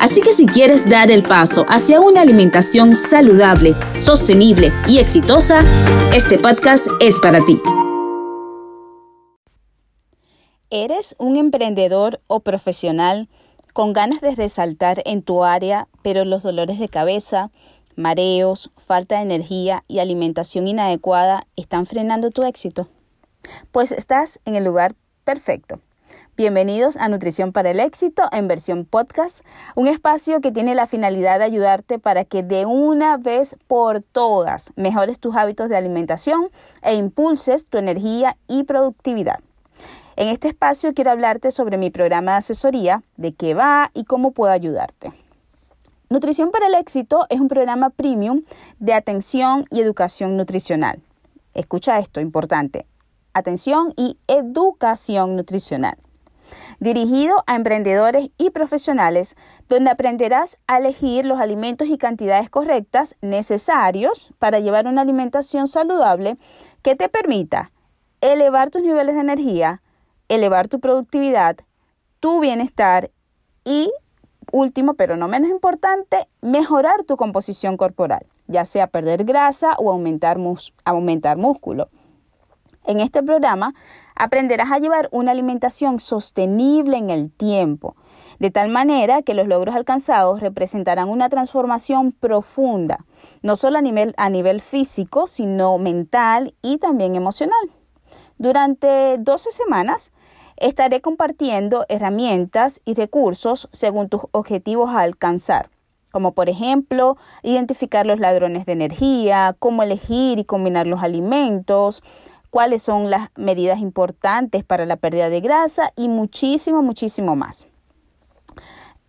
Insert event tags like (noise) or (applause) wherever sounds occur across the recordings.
Así que si quieres dar el paso hacia una alimentación saludable, sostenible y exitosa, este podcast es para ti. ¿Eres un emprendedor o profesional con ganas de resaltar en tu área, pero los dolores de cabeza, mareos, falta de energía y alimentación inadecuada están frenando tu éxito? Pues estás en el lugar perfecto. Bienvenidos a Nutrición para el Éxito en versión podcast, un espacio que tiene la finalidad de ayudarte para que de una vez por todas mejores tus hábitos de alimentación e impulses tu energía y productividad. En este espacio quiero hablarte sobre mi programa de asesoría, de qué va y cómo puedo ayudarte. Nutrición para el Éxito es un programa premium de atención y educación nutricional. Escucha esto, importante. Atención y educación nutricional dirigido a emprendedores y profesionales, donde aprenderás a elegir los alimentos y cantidades correctas necesarios para llevar una alimentación saludable que te permita elevar tus niveles de energía, elevar tu productividad, tu bienestar y, último pero no menos importante, mejorar tu composición corporal, ya sea perder grasa o aumentar, músculo. En este programa aprenderás a llevar una alimentación sostenible en el tiempo, de tal manera que los logros alcanzados representarán una transformación profunda, no solo a nivel, a nivel físico, sino mental y también emocional. Durante 12 semanas estaré compartiendo herramientas y recursos según tus objetivos a alcanzar como por ejemplo identificar los ladrones de energía, cómo elegir y combinar los alimentos, cuáles son las medidas importantes para la pérdida de grasa y muchísimo, muchísimo más.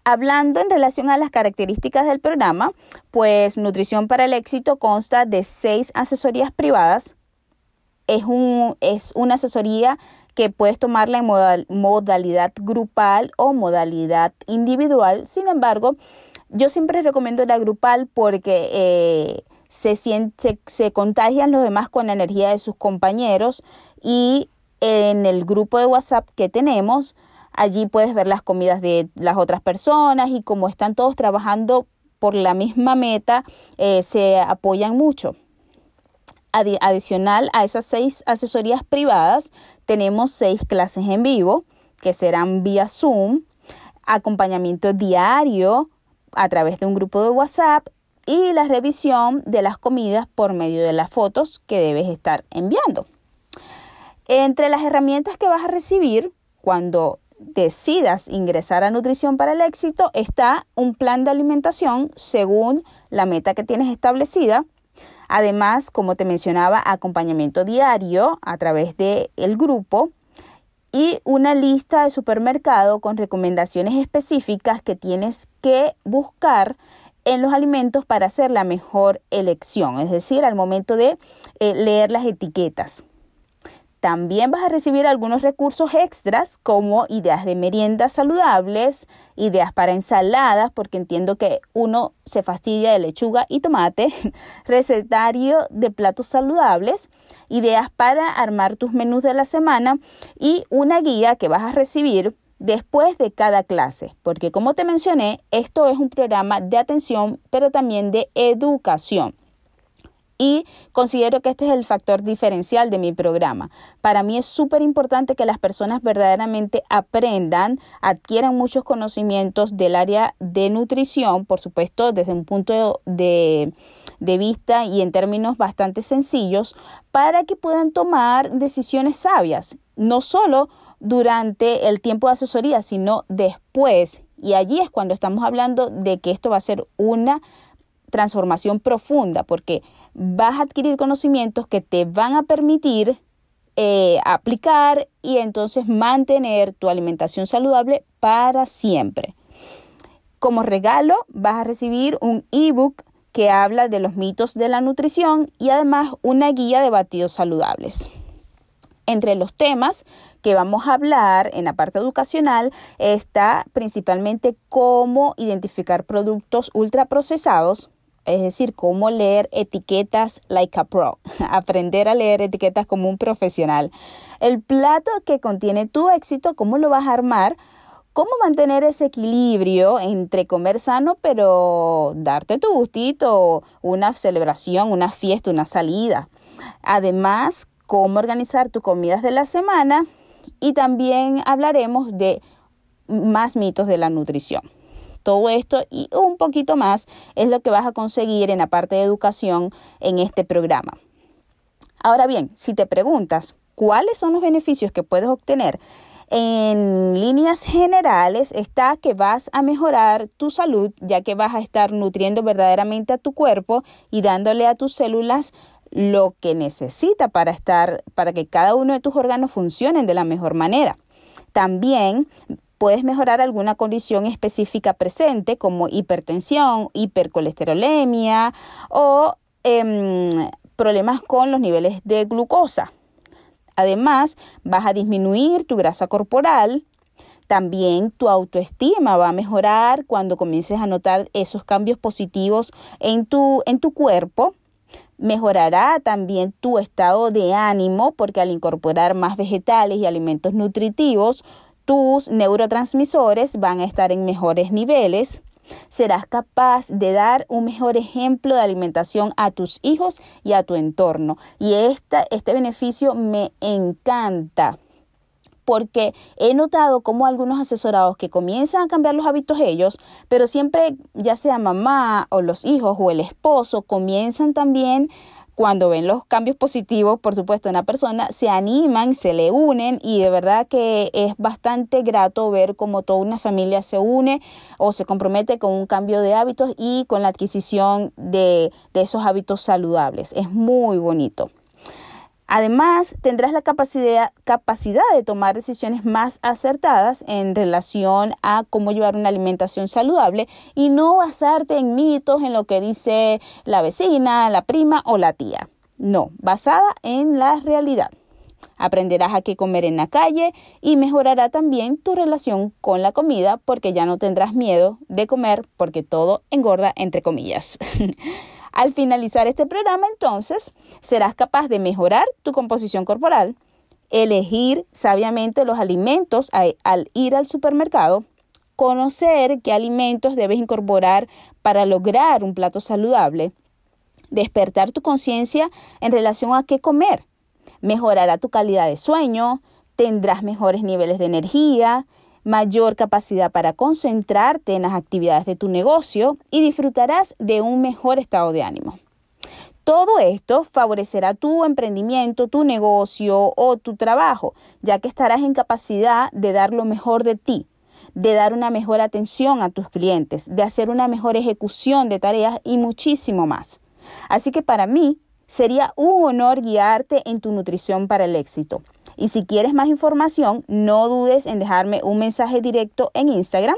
Hablando en relación a las características del programa, pues Nutrición para el Éxito consta de seis asesorías privadas. Es, un, es una asesoría que puedes tomarla en modalidad grupal o modalidad individual. Sin embargo, yo siempre recomiendo la grupal porque eh, se, se contagian los demás con la energía de sus compañeros y en el grupo de WhatsApp que tenemos, allí puedes ver las comidas de las otras personas y como están todos trabajando por la misma meta, eh, se apoyan mucho. adicional a esas seis asesorías privadas, tenemos seis clases en vivo que serán vía Zoom, acompañamiento diario a través de un grupo de WhatsApp y la revisión de las comidas por medio de las fotos que debes estar enviando. Entre las herramientas que vas a recibir cuando decidas ingresar a Nutrición para el Éxito está un plan de alimentación según la meta que tienes establecida. Además, como te mencionaba, acompañamiento diario a través del el grupo y una lista de supermercado con recomendaciones específicas que tienes que buscar en los alimentos para hacer la mejor elección, es decir, al momento de eh, leer las etiquetas. También vas a recibir algunos recursos extras como ideas de meriendas saludables, ideas para ensaladas, porque entiendo que uno se fastidia de lechuga y tomate, (laughs) recetario de platos saludables, ideas para armar tus menús de la semana y una guía que vas a recibir después de cada clase, porque como te mencioné, esto es un programa de atención, pero también de educación. Y considero que este es el factor diferencial de mi programa. Para mí es súper importante que las personas verdaderamente aprendan, adquieran muchos conocimientos del área de nutrición, por supuesto, desde un punto de, de vista y en términos bastante sencillos, para que puedan tomar decisiones sabias, no solo durante el tiempo de asesoría, sino después. Y allí es cuando estamos hablando de que esto va a ser una transformación profunda, porque vas a adquirir conocimientos que te van a permitir eh, aplicar y entonces mantener tu alimentación saludable para siempre. Como regalo vas a recibir un ebook que habla de los mitos de la nutrición y además una guía de batidos saludables. Entre los temas que vamos a hablar en la parte educacional está principalmente cómo identificar productos ultraprocesados, es decir, cómo leer etiquetas like a pro, (laughs) aprender a leer etiquetas como un profesional. El plato que contiene tu éxito, cómo lo vas a armar, cómo mantener ese equilibrio entre comer sano, pero darte tu gustito, una celebración, una fiesta, una salida. Además, cómo organizar tus comidas de la semana y también hablaremos de más mitos de la nutrición. Todo esto y un poquito más es lo que vas a conseguir en la parte de educación en este programa. Ahora bien, si te preguntas cuáles son los beneficios que puedes obtener, en líneas generales está que vas a mejorar tu salud, ya que vas a estar nutriendo verdaderamente a tu cuerpo y dándole a tus células lo que necesita para estar para que cada uno de tus órganos funcionen de la mejor manera. También puedes mejorar alguna condición específica presente como hipertensión, hipercolesterolemia o em, problemas con los niveles de glucosa. Además, vas a disminuir tu grasa corporal. También tu autoestima va a mejorar cuando comiences a notar esos cambios positivos en tu, en tu cuerpo. Mejorará también tu estado de ánimo porque al incorporar más vegetales y alimentos nutritivos, tus neurotransmisores van a estar en mejores niveles. Serás capaz de dar un mejor ejemplo de alimentación a tus hijos y a tu entorno. Y este beneficio me encanta porque he notado como algunos asesorados que comienzan a cambiar los hábitos ellos, pero siempre ya sea mamá o los hijos o el esposo comienzan también cuando ven los cambios positivos, por supuesto, en la persona, se animan, se le unen y de verdad que es bastante grato ver cómo toda una familia se une o se compromete con un cambio de hábitos y con la adquisición de, de esos hábitos saludables. Es muy bonito. Además, tendrás la capacidad, de tomar decisiones más acertadas en relación a cómo llevar una alimentación saludable y no basarte en mitos, en lo que dice la vecina, la prima o la tía. No, basada en la realidad. Aprenderás a qué comer en la calle y mejorará también tu relación con la comida porque ya no tendrás miedo de comer porque todo engorda entre comillas. (laughs) Al finalizar este programa, entonces, serás capaz de mejorar tu composición corporal, elegir sabiamente los alimentos al ir al supermercado, conocer qué alimentos debes incorporar para lograr un plato saludable, despertar tu conciencia en relación a qué comer, mejorará tu calidad de sueño, tendrás mejores niveles de energía, mayor capacidad para concentrarte en las actividades de tu negocio y disfrutarás de un mejor estado de ánimo. Todo esto favorecerá tu emprendimiento, tu negocio o tu trabajo, ya que estarás en capacidad de dar lo mejor de ti, de dar una mejor atención a tus clientes, de hacer una mejor ejecución de tareas y muchísimo más. Así que para mí sería un honor guiarte en tu nutrición para el éxito. Y si quieres más información, no dudes en dejarme un mensaje directo en Instagram.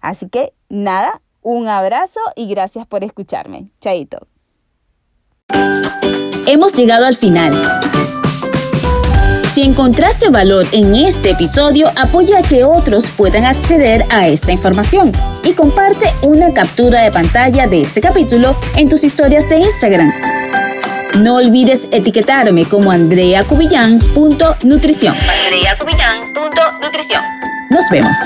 Así que nada, un abrazo y gracias por escucharme. Chaito. Hemos llegado al final. Si encontraste valor en este episodio, apoya a que otros puedan acceder a esta información y comparte una captura de pantalla de este capítulo en tus historias de Instagram. No olvides etiquetarme como andreacubillán.nutrición. andreacubillán.nutrición. Nos vemos.